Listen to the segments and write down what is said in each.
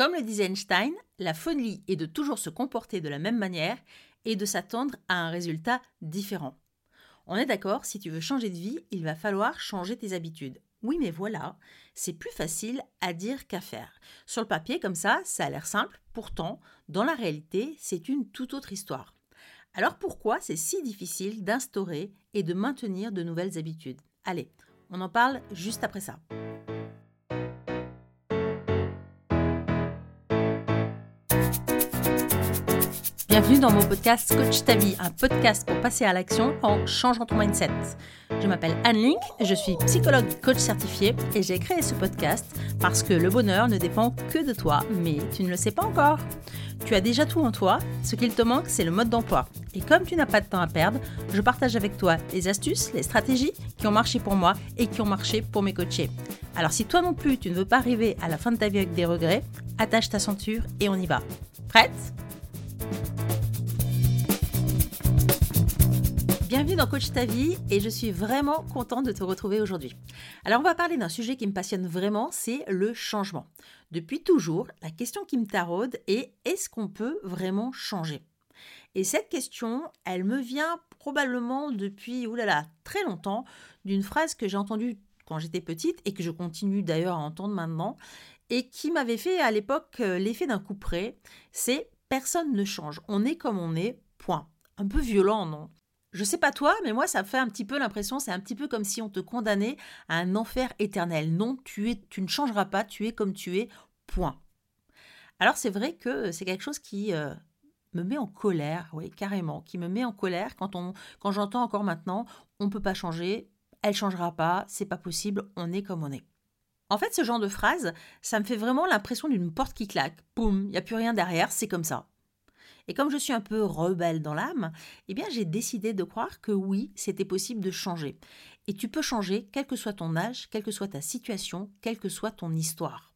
Comme le disait Einstein, la folie est de toujours se comporter de la même manière et de s'attendre à un résultat différent. On est d'accord, si tu veux changer de vie, il va falloir changer tes habitudes. Oui, mais voilà, c'est plus facile à dire qu'à faire. Sur le papier, comme ça, ça a l'air simple, pourtant, dans la réalité, c'est une toute autre histoire. Alors pourquoi c'est si difficile d'instaurer et de maintenir de nouvelles habitudes? Allez, on en parle juste après ça. Bienvenue dans mon podcast Coach ta vie, un podcast pour passer à l'action en changeant ton mindset. Je m'appelle Anne Link, je suis psychologue coach certifié et j'ai créé ce podcast parce que le bonheur ne dépend que de toi, mais tu ne le sais pas encore. Tu as déjà tout en toi, ce qu'il te manque c'est le mode d'emploi. Et comme tu n'as pas de temps à perdre, je partage avec toi les astuces, les stratégies qui ont marché pour moi et qui ont marché pour mes coachés. Alors si toi non plus tu ne veux pas arriver à la fin de ta vie avec des regrets, attache ta ceinture et on y va. Prête? Bienvenue dans Coach ta vie et je suis vraiment contente de te retrouver aujourd'hui. Alors on va parler d'un sujet qui me passionne vraiment, c'est le changement. Depuis toujours, la question qui me taraude est est-ce qu'on peut vraiment changer? Et cette question, elle me vient probablement depuis oulala, très longtemps d'une phrase que j'ai entendue quand j'étais petite et que je continue d'ailleurs à entendre maintenant et qui m'avait fait à l'époque euh, l'effet d'un coup près, c'est personne ne change, on est comme on est, point. Un peu violent, non? Je sais pas toi, mais moi ça me fait un petit peu l'impression, c'est un petit peu comme si on te condamnait à un enfer éternel. Non, tu es, tu ne changeras pas, tu es comme tu es. Point. Alors c'est vrai que c'est quelque chose qui euh, me met en colère, oui carrément, qui me met en colère quand on, quand j'entends encore maintenant, on ne peut pas changer, elle changera pas, c'est pas possible, on est comme on est. En fait, ce genre de phrase, ça me fait vraiment l'impression d'une porte qui claque. Boum, il n'y a plus rien derrière, c'est comme ça. Et comme je suis un peu rebelle dans l'âme, eh bien j'ai décidé de croire que oui, c'était possible de changer. Et tu peux changer quel que soit ton âge, quelle que soit ta situation, quelle que soit ton histoire.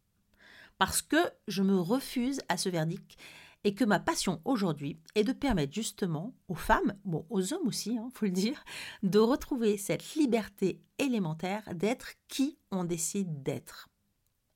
Parce que je me refuse à ce verdict et que ma passion aujourd'hui est de permettre justement aux femmes, bon aux hommes aussi, il hein, faut le dire, de retrouver cette liberté élémentaire d'être qui on décide d'être.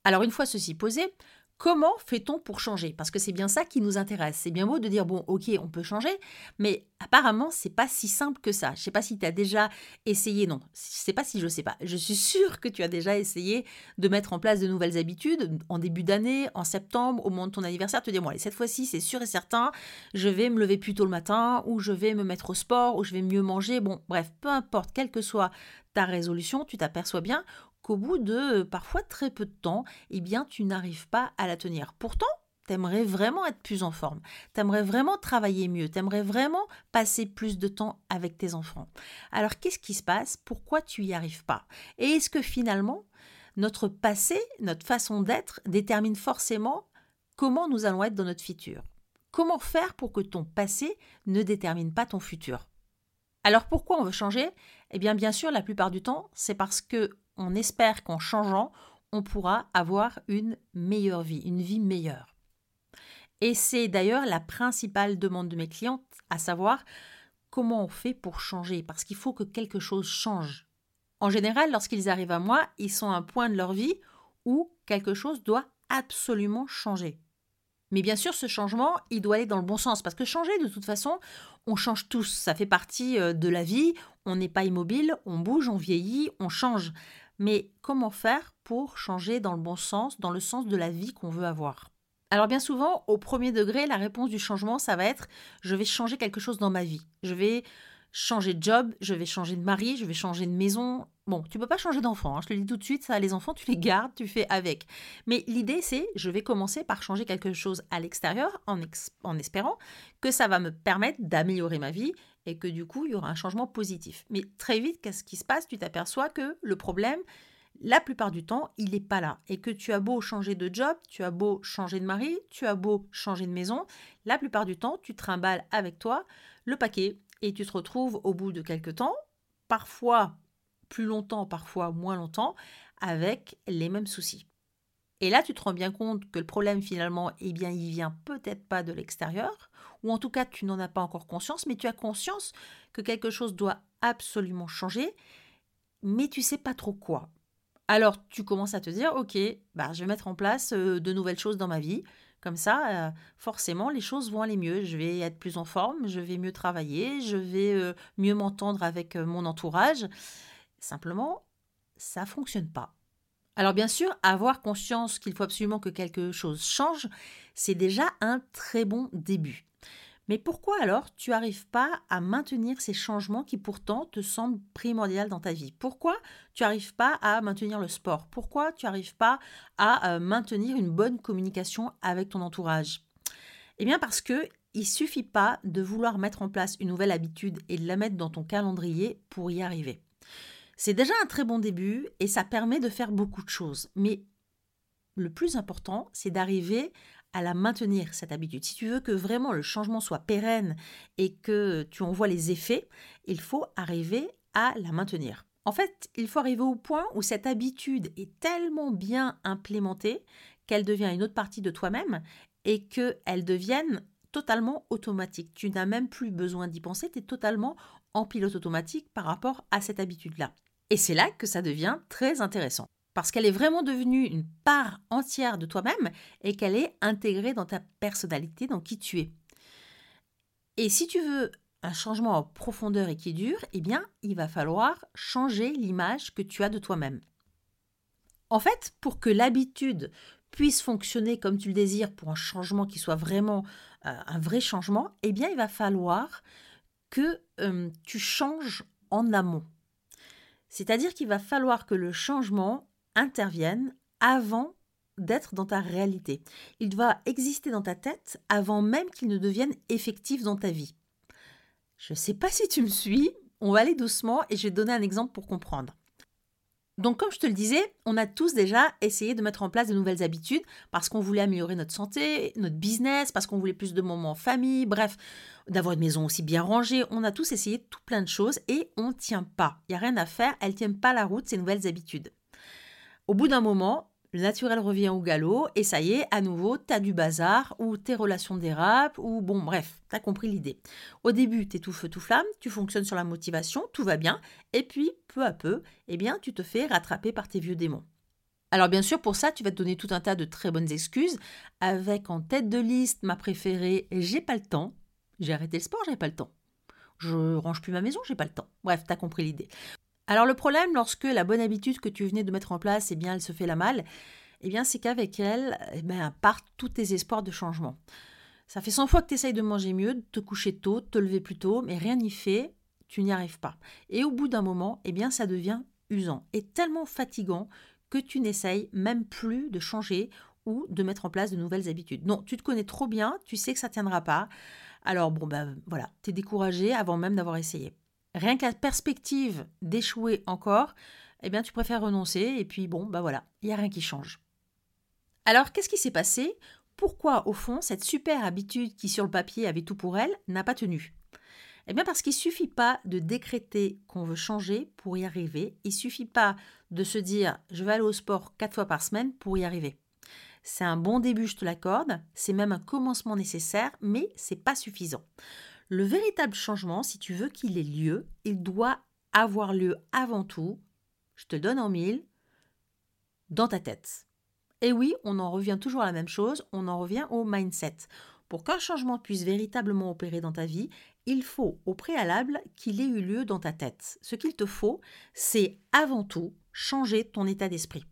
Alors une fois ceci posé, Comment fait-on pour changer? Parce que c'est bien ça qui nous intéresse. C'est bien beau de dire bon, ok, on peut changer, mais apparemment, c'est pas si simple que ça. Je sais pas si tu as déjà essayé, non. Je sais pas si je sais pas. Je suis sûre que tu as déjà essayé de mettre en place de nouvelles habitudes en début d'année, en septembre, au moment de ton anniversaire, te dire bon, allez, cette fois-ci, c'est sûr et certain, je vais me lever plus tôt le matin, ou je vais me mettre au sport, ou je vais mieux manger. Bon, bref, peu importe, quelle que soit ta résolution, tu t'aperçois bien qu'au bout de parfois très peu de temps, eh bien, tu n'arrives pas à la tenir. Pourtant, T'aimerais vraiment être plus en forme, t'aimerais vraiment travailler mieux, t'aimerais vraiment passer plus de temps avec tes enfants. Alors qu'est-ce qui se passe? Pourquoi tu y arrives pas? Et est-ce que finalement, notre passé, notre façon d'être détermine forcément comment nous allons être dans notre futur? Comment faire pour que ton passé ne détermine pas ton futur? Alors pourquoi on veut changer? Eh bien bien sûr, la plupart du temps, c'est parce que on espère qu'en changeant, on pourra avoir une meilleure vie, une vie meilleure. Et c'est d'ailleurs la principale demande de mes clientes, à savoir comment on fait pour changer, parce qu'il faut que quelque chose change. En général, lorsqu'ils arrivent à moi, ils sont à un point de leur vie où quelque chose doit absolument changer. Mais bien sûr, ce changement, il doit aller dans le bon sens, parce que changer, de toute façon, on change tous, ça fait partie euh, de la vie, on n'est pas immobile, on bouge, on vieillit, on change. Mais comment faire pour changer dans le bon sens, dans le sens de la vie qu'on veut avoir? Alors bien souvent, au premier degré, la réponse du changement, ça va être je vais changer quelque chose dans ma vie. Je vais changer de job, je vais changer de mari, je vais changer de maison. Bon, tu peux pas changer d'enfant, hein, je te le dis tout de suite, ça, les enfants, tu les gardes, tu fais avec. Mais l'idée, c'est je vais commencer par changer quelque chose à l'extérieur en, en espérant que ça va me permettre d'améliorer ma vie et que du coup, il y aura un changement positif. Mais très vite, qu'est-ce qui se passe? Tu t'aperçois que le problème, la plupart du temps, il n'est pas là. Et que tu as beau changer de job, tu as beau changer de mari, tu as beau changer de maison, la plupart du temps, tu trimbales avec toi le paquet et tu te retrouves au bout de quelques temps, parfois plus longtemps, parfois moins longtemps, avec les mêmes soucis. Et là, tu te rends bien compte que le problème finalement, eh bien, il vient peut-être pas de l'extérieur, ou en tout cas, tu n'en as pas encore conscience, mais tu as conscience que quelque chose doit absolument changer, mais tu sais pas trop quoi. Alors tu commences à te dire, ok, bah, je vais mettre en place euh, de nouvelles choses dans ma vie. Comme ça, euh, forcément, les choses vont aller mieux. Je vais être plus en forme, je vais mieux travailler, je vais euh, mieux m'entendre avec mon entourage. Simplement, ça fonctionne pas. Alors bien sûr, avoir conscience qu'il faut absolument que quelque chose change, c'est déjà un très bon début. Mais pourquoi alors tu n'arrives pas à maintenir ces changements qui pourtant te semblent primordiaux dans ta vie? Pourquoi tu n'arrives pas à maintenir le sport? Pourquoi tu n'arrives pas à euh, maintenir une bonne communication avec ton entourage? Eh bien parce que il suffit pas de vouloir mettre en place une nouvelle habitude et de la mettre dans ton calendrier pour y arriver. C'est déjà un très bon début et ça permet de faire beaucoup de choses. Mais le plus important, c'est d'arriver à la maintenir, cette habitude. Si tu veux que vraiment le changement soit pérenne et que tu en vois les effets, il faut arriver à la maintenir. En fait, il faut arriver au point où cette habitude est tellement bien implémentée qu'elle devient une autre partie de toi-même et qu'elle devienne totalement automatique. Tu n'as même plus besoin d'y penser, tu es totalement en pilote automatique par rapport à cette habitude-là. Et c'est là que ça devient très intéressant parce qu'elle est vraiment devenue une part entière de toi-même et qu'elle est intégrée dans ta personnalité, dans qui tu es. Et si tu veux un changement en profondeur et qui dure, eh bien, il va falloir changer l'image que tu as de toi-même. En fait, pour que l'habitude puisse fonctionner comme tu le désires pour un changement qui soit vraiment euh, un vrai changement, eh bien, il va falloir que euh, tu changes en amont. C'est-à-dire qu'il va falloir que le changement interviennent avant d'être dans ta réalité. Il doit exister dans ta tête avant même qu'il ne devienne effectif dans ta vie. Je ne sais pas si tu me suis, on va aller doucement et je vais te donner un exemple pour comprendre. Donc comme je te le disais, on a tous déjà essayé de mettre en place de nouvelles habitudes parce qu'on voulait améliorer notre santé, notre business, parce qu'on voulait plus de moments en famille, bref, d'avoir une maison aussi bien rangée. On a tous essayé tout plein de choses et on ne tient pas. Il n'y a rien à faire, elles ne tiennent pas la route, ces nouvelles habitudes. Au bout d'un moment, le naturel revient au galop et ça y est, à nouveau, t'as du bazar ou tes relations dérapent ou bon, bref, t'as compris l'idée. Au début, t'es tout feu tout flamme, tu fonctionnes sur la motivation, tout va bien, et puis peu à peu, eh bien, tu te fais rattraper par tes vieux démons. Alors bien sûr, pour ça, tu vas te donner tout un tas de très bonnes excuses, avec en tête de liste ma préférée, j'ai pas le temps. J'ai arrêté le sport, j'ai pas le temps. Je range plus ma maison, j'ai pas le temps. Bref, t'as compris l'idée. Alors le problème, lorsque la bonne habitude que tu venais de mettre en place, eh bien, elle se fait la malle, eh bien, c'est qu'avec elle, eh bien, partent tous tes espoirs de changement. Ça fait 100 fois que tu essayes de manger mieux, de te coucher tôt, de te lever plus tôt, mais rien n'y fait, tu n'y arrives pas. Et au bout d'un moment, eh bien, ça devient usant et tellement fatigant que tu n'essayes même plus de changer ou de mettre en place de nouvelles habitudes. Non, tu te connais trop bien, tu sais que ça ne tiendra pas. Alors bon, ben voilà, tu es découragé avant même d'avoir essayé rien que la perspective d'échouer encore, eh bien tu préfères renoncer et puis bon, bah voilà, il n'y a rien qui change. Alors qu'est-ce qui s'est passé? Pourquoi au fond cette super habitude qui sur le papier avait tout pour elle n'a pas tenu? Eh bien parce qu'il suffit pas de décréter qu'on veut changer pour y arriver, il suffit pas de se dire je vais aller au sport quatre fois par semaine pour y arriver. C'est un bon début, je te l'accorde, c'est même un commencement nécessaire, mais c'est pas suffisant. Le véritable changement, si tu veux qu'il ait lieu, il doit avoir lieu avant tout, je te donne en mille, dans ta tête. Et oui, on en revient toujours à la même chose, on en revient au mindset. Pour qu'un changement puisse véritablement opérer dans ta vie, il faut au préalable qu'il ait eu lieu dans ta tête. Ce qu'il te faut, c'est avant tout changer ton état d'esprit.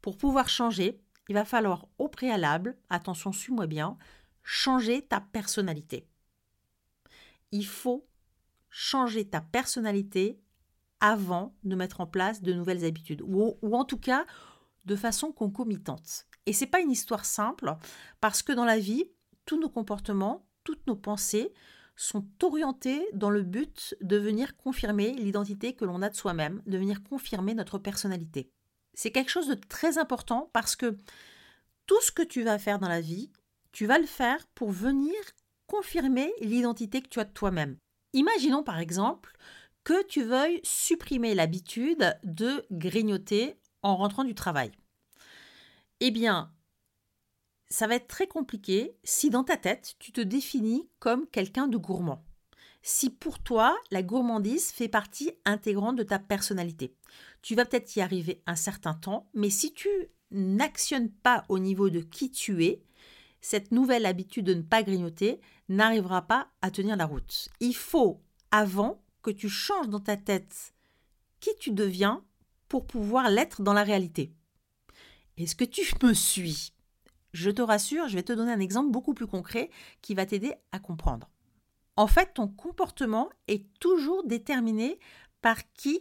Pour pouvoir changer, il va falloir au préalable, attention, suis-moi bien, changer ta personnalité il faut changer ta personnalité avant de mettre en place de nouvelles habitudes, ou, en tout cas de façon concomitante. Et c'est pas une histoire simple, parce que dans la vie, tous nos comportements, toutes nos pensées sont orientés dans le but de venir confirmer l'identité que l'on a de soi-même, de venir confirmer notre personnalité. C'est quelque chose de très important parce que tout ce que tu vas faire dans la vie, tu vas le faire pour venir confirmer l'identité que tu as de toi-même. Imaginons par exemple que tu veuilles supprimer l'habitude de grignoter en rentrant du travail. Eh bien, ça va être très compliqué si dans ta tête, tu te définis comme quelqu'un de gourmand. si pour toi, la gourmandise fait partie intégrante de ta personnalité. Tu vas peut-être y arriver un certain temps, mais si tu n'actionnes pas au niveau de qui tu es, cette nouvelle habitude de ne pas grignoter n'arrivera pas à tenir la route. Il faut, avant, que tu changes dans ta tête qui tu deviens pour pouvoir l'être dans la réalité. Est-ce que tu me suis? Je te rassure, je vais te donner un exemple beaucoup plus concret qui va t'aider à comprendre. En fait, ton comportement est toujours déterminé par qui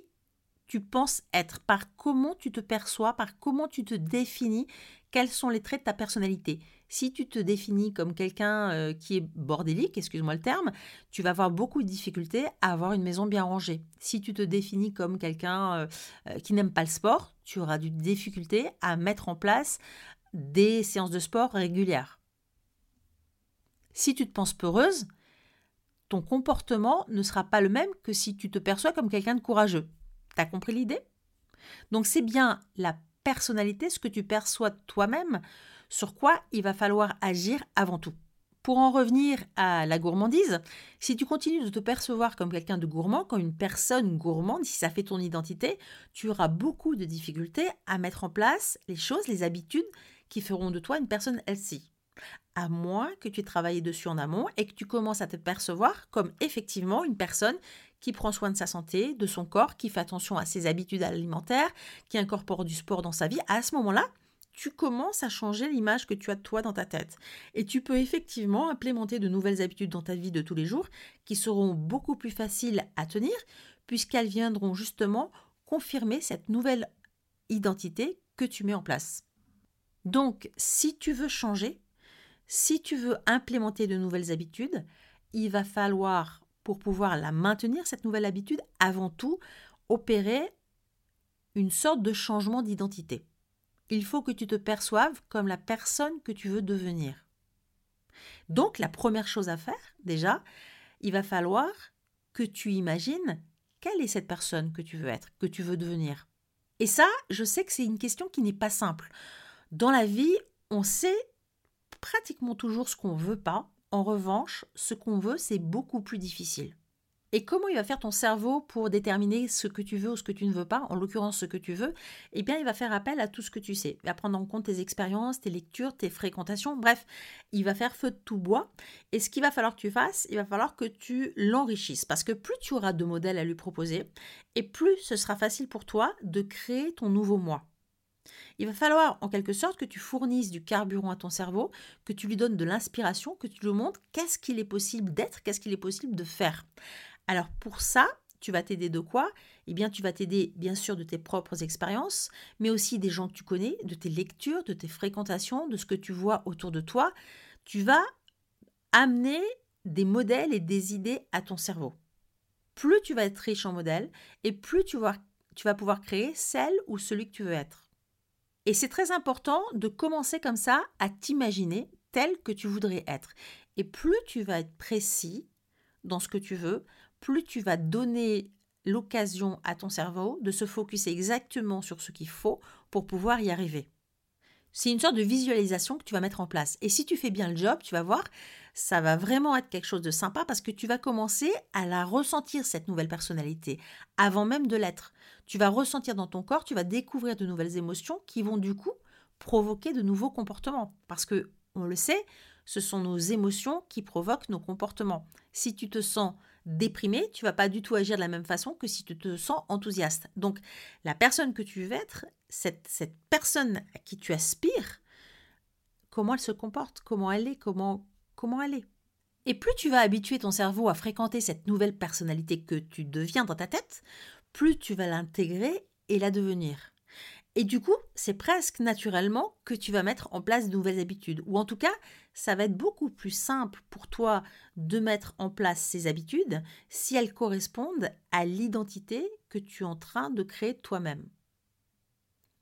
tu penses être, par comment tu te perçois, par comment tu te définis, quels sont les traits de ta personnalité. Si tu te définis comme quelqu'un euh, qui est bordélique, excuse-moi le terme, tu vas avoir beaucoup de difficultés à avoir une maison bien rangée. Si tu te définis comme quelqu'un euh, euh, qui n'aime pas le sport, tu auras du difficulté à mettre en place des séances de sport régulières. Si tu te penses peureuse, ton comportement ne sera pas le même que si tu te perçois comme quelqu'un de courageux. T'as compris l'idée? Donc c'est bien la personnalité, ce que tu perçois toi-même, sur quoi il va falloir agir avant tout. Pour en revenir à la gourmandise, si tu continues de te percevoir comme quelqu'un de gourmand, comme une personne gourmande, si ça fait ton identité, tu auras beaucoup de difficultés à mettre en place les choses, les habitudes qui feront de toi une personne healthy. À moins que tu aies travaillé dessus en amont et que tu commences à te percevoir comme effectivement une personne qui prend soin de sa santé, de son corps, qui fait attention à ses habitudes alimentaires, qui incorpore du sport dans sa vie, à ce moment-là, tu commences à changer l'image que tu as de toi dans ta tête. Et tu peux effectivement implémenter de nouvelles habitudes dans ta vie de tous les jours qui seront beaucoup plus faciles à tenir puisqu'elles viendront justement confirmer cette nouvelle identité que tu mets en place. Donc, si tu veux changer, si tu veux implémenter de nouvelles habitudes, il va falloir pour pouvoir la maintenir, cette nouvelle habitude, avant tout, opérer une sorte de changement d'identité. Il faut que tu te perçoives comme la personne que tu veux devenir. Donc la première chose à faire, déjà, il va falloir que tu imagines quelle est cette personne que tu veux être, que tu veux devenir. Et ça, je sais que c'est une question qui n'est pas simple. Dans la vie, on sait pratiquement toujours ce qu'on ne veut pas, en revanche, ce qu'on veut, c'est beaucoup plus difficile. Et comment il va faire ton cerveau pour déterminer ce que tu veux ou ce que tu ne veux pas, en l'occurrence ce que tu veux? Eh bien, il va faire appel à tout ce que tu sais. Il va prendre en compte tes expériences, tes lectures, tes fréquentations, bref, il va faire feu de tout bois. Et ce qu'il va falloir que tu fasses, il va falloir que tu l'enrichisses. Parce que plus tu auras de modèles à lui proposer, et plus ce sera facile pour toi de créer ton nouveau moi. Il va falloir en quelque sorte que tu fournisses du carburant à ton cerveau, que tu lui donnes de l'inspiration, que tu lui montres qu'est-ce qu'il est possible d'être, qu'est-ce qu'il est possible de faire. Alors pour ça, tu vas t'aider de quoi? Eh bien, tu vas t'aider bien sûr de tes propres expériences, mais aussi des gens que tu connais, de tes lectures, de tes fréquentations, de ce que tu vois autour de toi. Tu vas amener des modèles et des idées à ton cerveau. Plus tu vas être riche en modèles et plus tu vas, pouvoir créer celle ou celui que tu veux être. Et c'est très important de commencer comme ça à t'imaginer tel que tu voudrais être. Et plus tu vas être précis dans ce que tu veux, plus tu vas donner l'occasion à ton cerveau de se focuser exactement sur ce qu'il faut pour pouvoir y arriver. C'est une sorte de visualisation que tu vas mettre en place. Et si tu fais bien le job, tu vas voir, ça va vraiment être quelque chose de sympa parce que tu vas commencer à la ressentir, cette nouvelle personnalité, avant même de l'être. Tu vas ressentir dans ton corps, tu vas découvrir de nouvelles émotions qui vont du coup provoquer de nouveaux comportements. Parce que, on le sait, ce sont nos émotions qui provoquent nos comportements. Si tu te sens déprimé, tu vas pas du tout agir de la même façon que si tu te sens enthousiaste. Donc, la personne que tu veux être, cette, cette personne à qui tu aspires, comment elle se comporte, comment elle est, comment, comment elle est. Et plus tu vas habituer ton cerveau à fréquenter cette nouvelle personnalité que tu deviens dans ta tête, plus tu vas l'intégrer et la devenir. Et du coup, c'est presque naturellement que tu vas mettre en place de nouvelles habitudes. Ou en tout cas, ça va être beaucoup plus simple pour toi de mettre en place ces habitudes si elles correspondent à l'identité que tu es en train de créer toi-même.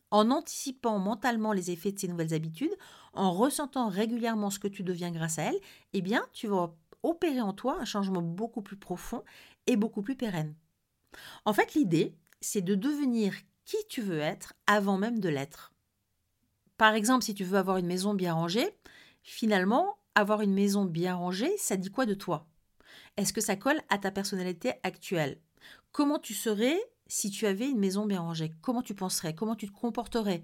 En anticipant mentalement les effets de ces nouvelles habitudes, en ressentant régulièrement ce que tu deviens grâce à elles, eh bien, tu vas opérer en toi un changement beaucoup plus profond et beaucoup plus pérenne. En fait, l'idée, c'est de devenir qui tu veux être avant même de l'être. Par exemple, si tu veux avoir une maison bien rangée, finalement, avoir une maison bien rangée, ça dit quoi de toi? Est-ce que ça colle à ta personnalité actuelle? Comment tu serais si tu avais une maison bien rangée? Comment tu penserais? Comment tu te comporterais?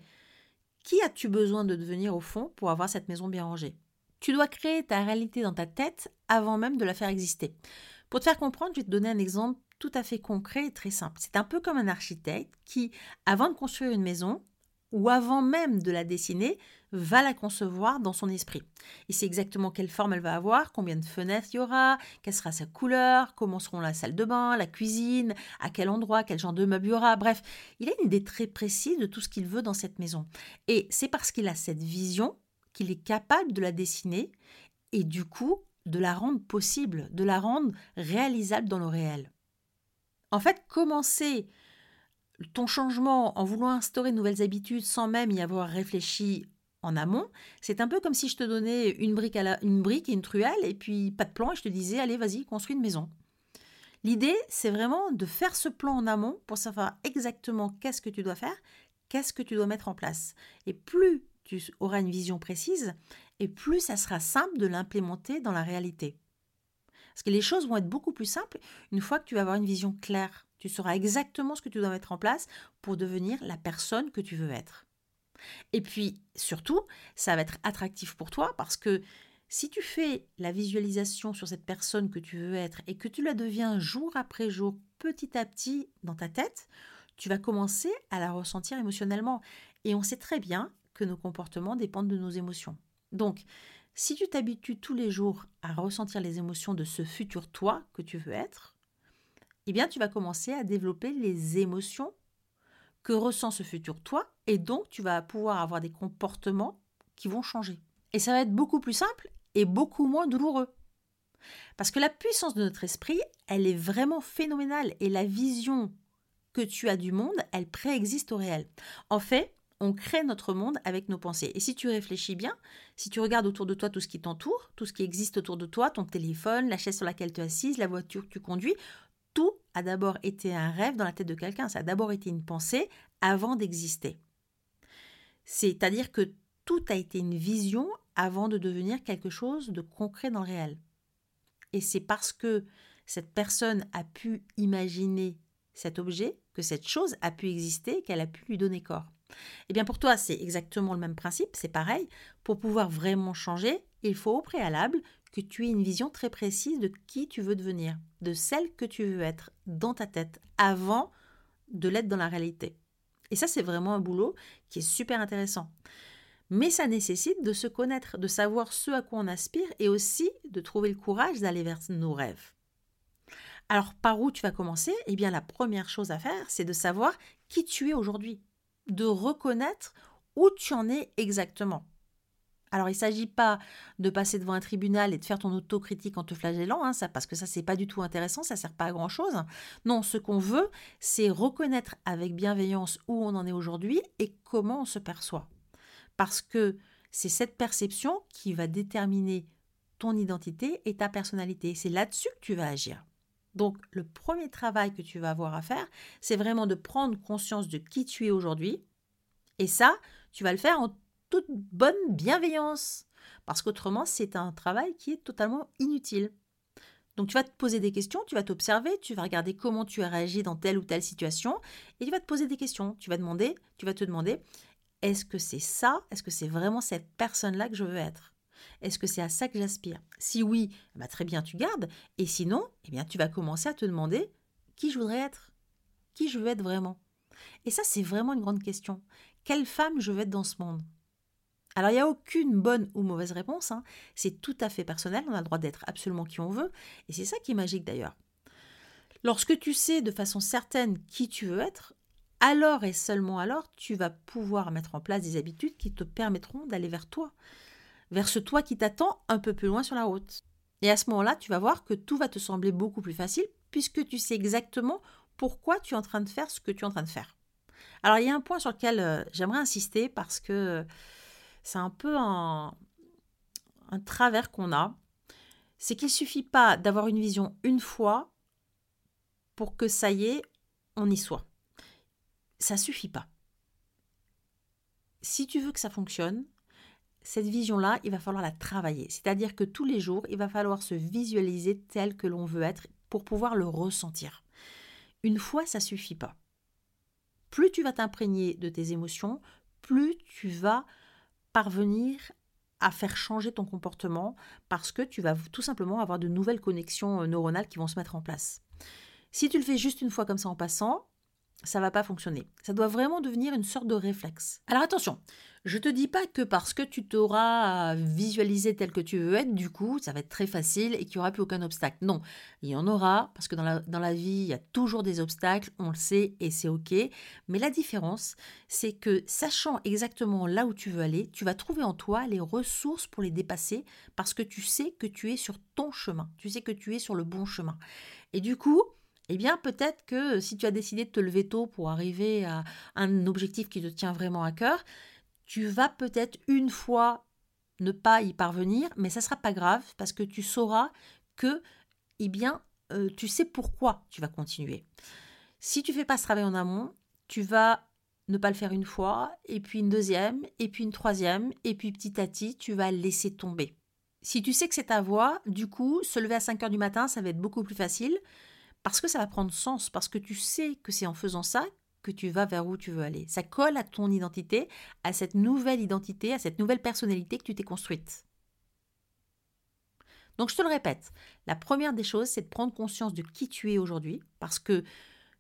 Qui as-tu besoin de devenir au fond pour avoir cette maison bien rangée? Tu dois créer ta réalité dans ta tête avant même de la faire exister. Pour te faire comprendre, je vais te donner un exemple tout à fait concret et très simple. C'est un peu comme un architecte qui, avant de construire une maison, ou avant même de la dessiner, va la concevoir dans son esprit. Il sait exactement quelle forme elle va avoir, combien de fenêtres il y aura, quelle sera sa couleur, comment seront la salle de bain, la cuisine, à quel endroit, quel genre de meuble il y aura. Bref, il a une idée très précise de tout ce qu'il veut dans cette maison. Et c'est parce qu'il a cette vision qu'il est capable de la dessiner et du coup de la rendre possible, de la rendre réalisable dans le réel. En fait, commencer ton changement en voulant instaurer de nouvelles habitudes sans même y avoir réfléchi en amont, c'est un peu comme si je te donnais une brique, à la, une brique et une truelle et puis pas de plan et je te disais allez vas-y construis une maison. L'idée c'est vraiment de faire ce plan en amont pour savoir exactement qu'est-ce que tu dois faire, qu'est-ce que tu dois mettre en place. Et plus tu auras une vision précise et plus ça sera simple de l'implémenter dans la réalité. Parce que les choses vont être beaucoup plus simples une fois que tu vas avoir une vision claire. Tu sauras exactement ce que tu dois mettre en place pour devenir la personne que tu veux être. Et puis, surtout, ça va être attractif pour toi parce que si tu fais la visualisation sur cette personne que tu veux être et que tu la deviens jour après jour, petit à petit dans ta tête, tu vas commencer à la ressentir émotionnellement. Et on sait très bien que nos comportements dépendent de nos émotions. Donc, si tu t'habitues tous les jours à ressentir les émotions de ce futur toi que tu veux être, eh bien tu vas commencer à développer les émotions que ressent ce futur toi et donc tu vas pouvoir avoir des comportements qui vont changer. Et ça va être beaucoup plus simple et beaucoup moins douloureux. Parce que la puissance de notre esprit, elle est vraiment phénoménale et la vision que tu as du monde, elle préexiste au réel. En fait, on crée notre monde avec nos pensées. Et si tu réfléchis bien, si tu regardes autour de toi tout ce qui t'entoure, tout ce qui existe autour de toi, ton téléphone, la chaise sur laquelle tu es assise, la voiture que tu conduis, tout a d'abord été un rêve dans la tête de quelqu'un, ça a d'abord été une pensée avant d'exister. C'est-à-dire que tout a été une vision avant de devenir quelque chose de concret dans le réel. Et c'est parce que cette personne a pu imaginer cet objet, que cette chose a pu exister, qu'elle a pu lui donner corps. Eh bien pour toi, c'est exactement le même principe, c'est pareil. Pour pouvoir vraiment changer, il faut au préalable que tu aies une vision très précise de qui tu veux devenir, de celle que tu veux être dans ta tête avant de l'être dans la réalité. Et ça, c'est vraiment un boulot qui est super intéressant. Mais ça nécessite de se connaître, de savoir ce à quoi on aspire et aussi de trouver le courage d'aller vers nos rêves. Alors, par où tu vas commencer? Eh bien, la première chose à faire, c'est de savoir qui tu es aujourd'hui de reconnaître où tu en es exactement. Alors, il ne s'agit pas de passer devant un tribunal et de faire ton autocritique en te flagellant, hein, ça, parce que ça, c'est pas du tout intéressant, ça sert pas à grand chose. Non, ce qu'on veut, c'est reconnaître avec bienveillance où on en est aujourd'hui et comment on se perçoit. Parce que c'est cette perception qui va déterminer ton identité et ta personnalité. C'est là-dessus que tu vas agir. Donc, le premier travail que tu vas avoir à faire, c'est vraiment de prendre conscience de qui tu es aujourd'hui. Et ça, tu vas le faire en toute bonne bienveillance. Parce qu'autrement, c'est un travail qui est totalement inutile. Donc tu vas te poser des questions, tu vas t'observer, tu vas regarder comment tu as réagi dans telle ou telle situation, et tu vas te poser des questions. Tu vas demander, tu vas te demander, est-ce que c'est ça? Est-ce que c'est vraiment cette personne-là que je veux être? Est-ce que c'est à ça que j'aspire? Si oui, bah très bien, tu gardes. Et sinon, eh bien, tu vas commencer à te demander qui je voudrais être, qui je veux être vraiment. Et ça, c'est vraiment une grande question. Quelle femme je veux être dans ce monde? Alors, il n'y a aucune bonne ou mauvaise réponse, hein. c'est tout à fait personnel, on a le droit d'être absolument qui on veut, et c'est ça qui est magique d'ailleurs. Lorsque tu sais de façon certaine qui tu veux être, alors et seulement alors, tu vas pouvoir mettre en place des habitudes qui te permettront d'aller vers toi vers ce toi qui t'attend un peu plus loin sur la route. Et à ce moment-là, tu vas voir que tout va te sembler beaucoup plus facile puisque tu sais exactement pourquoi tu es en train de faire ce que tu es en train de faire. Alors, il y a un point sur lequel euh, j'aimerais insister parce que c'est un peu un, un travers qu'on a. C'est qu'il ne suffit pas d'avoir une vision une fois pour que ça y est, on y soit. Ça suffit pas. Si tu veux que ça fonctionne, cette vision-là, il va falloir la travailler. C'est-à-dire que tous les jours, il va falloir se visualiser tel que l'on veut être pour pouvoir le ressentir. Une fois, ça suffit pas. Plus tu vas t'imprégner de tes émotions, plus tu vas parvenir à faire changer ton comportement parce que tu vas tout simplement avoir de nouvelles connexions euh, neuronales qui vont se mettre en place. Si tu le fais juste une fois comme ça en passant, ça va pas fonctionner. Ça doit vraiment devenir une sorte de réflexe. Alors attention, je te dis pas que parce que tu t'auras visualisé tel que tu veux être, du coup, ça va être très facile et qu'il n'y aura plus aucun obstacle. Non, il y en aura, parce que dans la, dans la vie, il y a toujours des obstacles, on le sait et c'est ok. Mais la différence, c'est que sachant exactement là où tu veux aller, tu vas trouver en toi les ressources pour les dépasser parce que tu sais que tu es sur ton chemin, tu sais que tu es sur le bon chemin. Et du coup, eh bien peut-être que si tu as décidé de te lever tôt pour arriver à un objectif qui te tient vraiment à cœur, tu vas peut-être une fois ne pas y parvenir, mais ça sera pas grave parce que tu sauras que, eh bien, euh, tu sais pourquoi tu vas continuer. Si tu fais pas ce travail en amont, tu vas ne pas le faire une fois, et puis une deuxième, et puis une troisième, et puis petit à petit, tu vas laisser tomber. Si tu sais que c'est ta voie, du coup, se lever à 5 heures du matin, ça va être beaucoup plus facile parce que ça va prendre sens, parce que tu sais que c'est en faisant ça que tu vas vers où tu veux aller. Ça colle à ton identité, à cette nouvelle identité, à cette nouvelle personnalité que tu t'es construite. Donc je te le répète, la première des choses, c'est de prendre conscience de qui tu es aujourd'hui, parce que,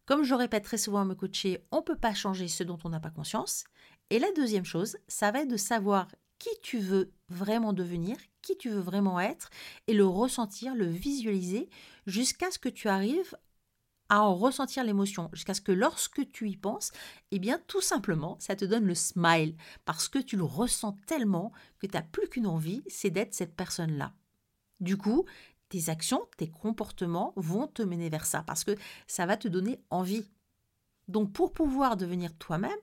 comme je répète très souvent à me coacher, on ne peut pas changer ce dont on n'a pas conscience. Et la deuxième chose, ça va être de savoir qui tu veux vraiment devenir, qui tu veux vraiment être, et le ressentir, le visualiser, jusqu'à ce que tu arrives à en ressentir l'émotion, jusqu'à ce que lorsque tu y penses, eh bien tout simplement, ça te donne le smile, parce que tu le ressens tellement que tu n'as plus qu'une envie, c'est d'être cette personne-là. Du coup, tes actions, tes comportements vont te mener vers ça, parce que ça va te donner envie. Donc pour pouvoir devenir toi-même,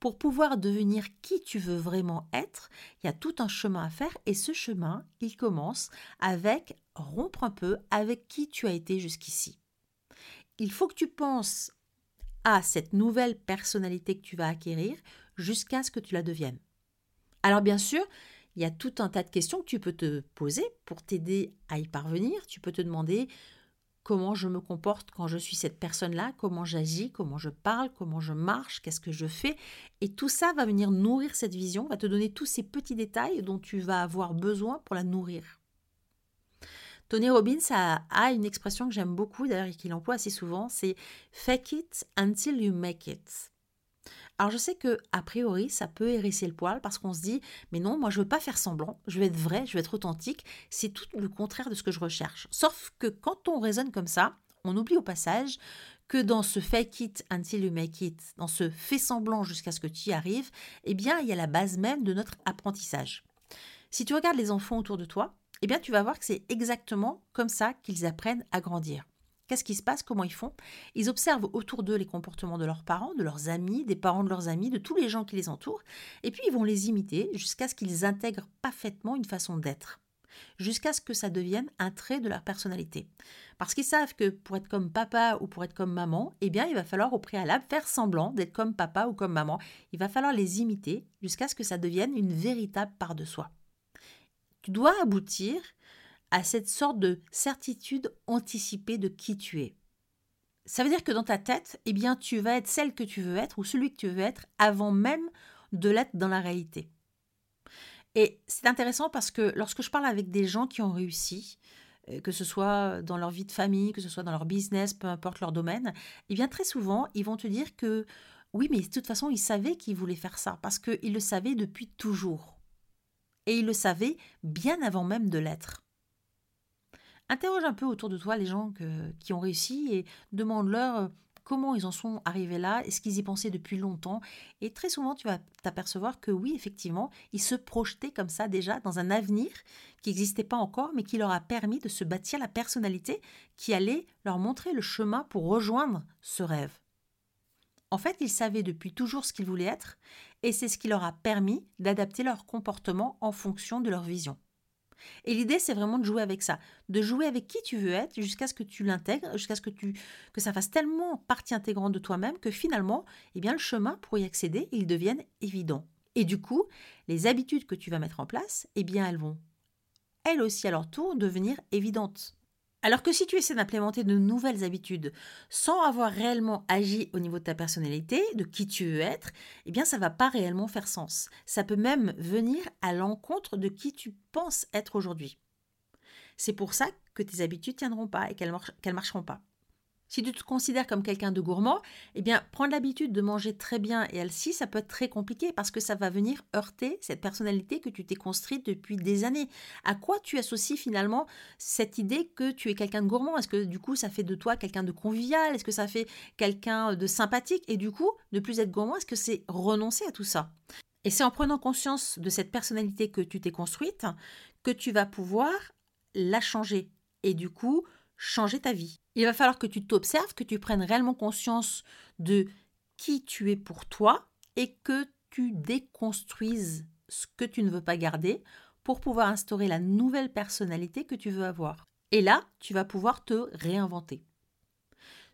pour pouvoir devenir qui tu veux vraiment être, il y a tout un chemin à faire et ce chemin, il commence avec rompre un peu avec qui tu as été jusqu'ici. Il faut que tu penses à cette nouvelle personnalité que tu vas acquérir jusqu'à ce que tu la deviennes. Alors bien sûr, il y a tout un tas de questions que tu peux te poser pour t'aider à y parvenir. Tu peux te demander comment je me comporte quand je suis cette personne-là, comment j'agis, comment je parle, comment je marche, qu'est-ce que je fais. Et tout ça va venir nourrir cette vision, va te donner tous ces petits détails dont tu vas avoir besoin pour la nourrir. Tony Robbins a, une expression que j'aime beaucoup, d'ailleurs, et qu'il emploie assez souvent, c'est fake it until you make it. Alors je sais que a priori ça peut hérisser le poil parce qu'on se dit mais non moi je veux pas faire semblant, je veux être vrai, je veux être authentique, c'est tout le contraire de ce que je recherche. Sauf que quand on raisonne comme ça, on oublie au passage que dans ce fake it until you make it, dans ce fait semblant jusqu'à ce que tu y arrives, eh bien il y a la base même de notre apprentissage. Si tu regardes les enfants autour de toi, eh bien tu vas voir que c'est exactement comme ça qu'ils apprennent à grandir. Qu'est-ce qui se passe? Comment ils font? Ils observent autour d'eux les comportements de leurs parents, de leurs amis, des parents de leurs amis, de tous les gens qui les entourent, et puis ils vont les imiter jusqu'à ce qu'ils intègrent parfaitement une façon d'être, jusqu'à ce que ça devienne un trait de leur personnalité. Parce qu'ils savent que pour être comme papa ou pour être comme maman, eh bien il va falloir au préalable faire semblant d'être comme papa ou comme maman. Il va falloir les imiter jusqu'à ce que ça devienne une véritable part de soi. Tu dois aboutir à cette sorte de certitude anticipée de qui tu es. Ça veut dire que dans ta tête, eh bien, tu vas être celle que tu veux être ou celui que tu veux être avant même de l'être dans la réalité. Et c'est intéressant parce que lorsque je parle avec des gens qui ont réussi, euh, que ce soit dans leur vie de famille, que ce soit dans leur business, peu importe leur domaine, eh bien très souvent, ils vont te dire que oui, mais de toute façon, ils savaient qu'ils voulaient faire ça parce qu'ils le savaient depuis toujours. Et ils le savaient bien avant même de l'être. Interroge un peu autour de toi les gens qui ont réussi et demande-leur euh, comment ils en sont arrivés là, est-ce qu'ils y pensaient depuis longtemps? Et très souvent, tu vas t'apercevoir que oui, effectivement, ils se projetaient comme ça déjà dans un avenir qui n'existait pas encore, mais qui leur a permis de se bâtir la personnalité qui allait leur montrer le chemin pour rejoindre ce rêve. En fait, ils savaient depuis toujours ce qu'ils voulaient être, et c'est ce qui leur a permis d'adapter leur comportement en fonction de leur vision. Et l'idée, c'est vraiment de jouer avec ça, de jouer avec qui tu veux être jusqu'à ce que tu l'intègres, jusqu'à ce que, tu, que ça fasse tellement partie intégrante de toi-même que finalement, eh bien, le chemin pour y accéder, il devienne évident. Et du coup, les habitudes que tu vas mettre en place, eh bien, elles vont, elles aussi à leur tour, devenir évidentes. Alors que si tu essaies d'implémenter de nouvelles habitudes sans avoir réellement agi au niveau de ta personnalité, de qui tu veux être, eh bien ça va pas réellement faire sens. Ça peut même venir à l'encontre de qui tu penses être aujourd'hui. C'est pour ça que tes habitudes tiendront pas et qu'elles ne marcheront pas. Si tu te considères comme quelqu'un de gourmand, eh bien, prendre l'habitude de manger très bien et ainsi, ça peut être très compliqué parce que ça va venir heurter cette personnalité que tu t'es construite depuis des années. À quoi tu associes finalement cette idée que tu es quelqu'un de gourmand? Est-ce que du coup, ça fait de toi quelqu'un de convivial? Est-ce que ça fait quelqu'un de sympathique? Et du coup, ne plus être gourmand, est-ce que c'est renoncer à tout ça? Et c'est en prenant conscience de cette personnalité que tu t'es construite que tu vas pouvoir la changer. Et du coup, changer ta vie. Il va falloir que tu t'observes, que tu prennes réellement conscience de qui tu es pour toi et que tu déconstruises ce que tu ne veux pas garder pour pouvoir instaurer la nouvelle personnalité que tu veux avoir. Et là, tu vas pouvoir te réinventer.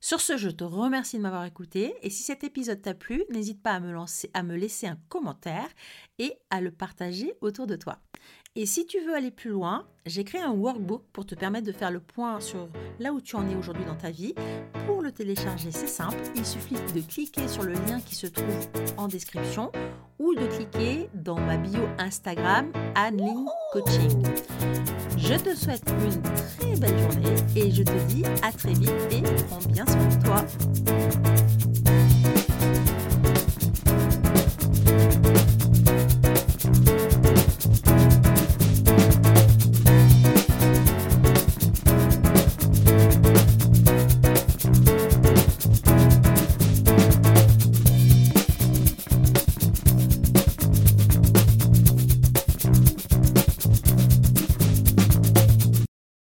Sur ce, je te remercie de m'avoir écouté et si cet épisode t'a plu, n'hésite pas à me, à me laisser un commentaire et à le partager autour de toi. Et si tu veux aller plus loin, j'ai créé un workbook pour te permettre de faire le point sur là où tu en es aujourd'hui dans ta vie. Pour le télécharger, c'est simple, il suffit de cliquer sur le lien qui se trouve en description ou de cliquer dans ma bio Instagram Anneling Coaching. Je te souhaite une très belle journée et je te dis à très vite et prends bien soin de toi.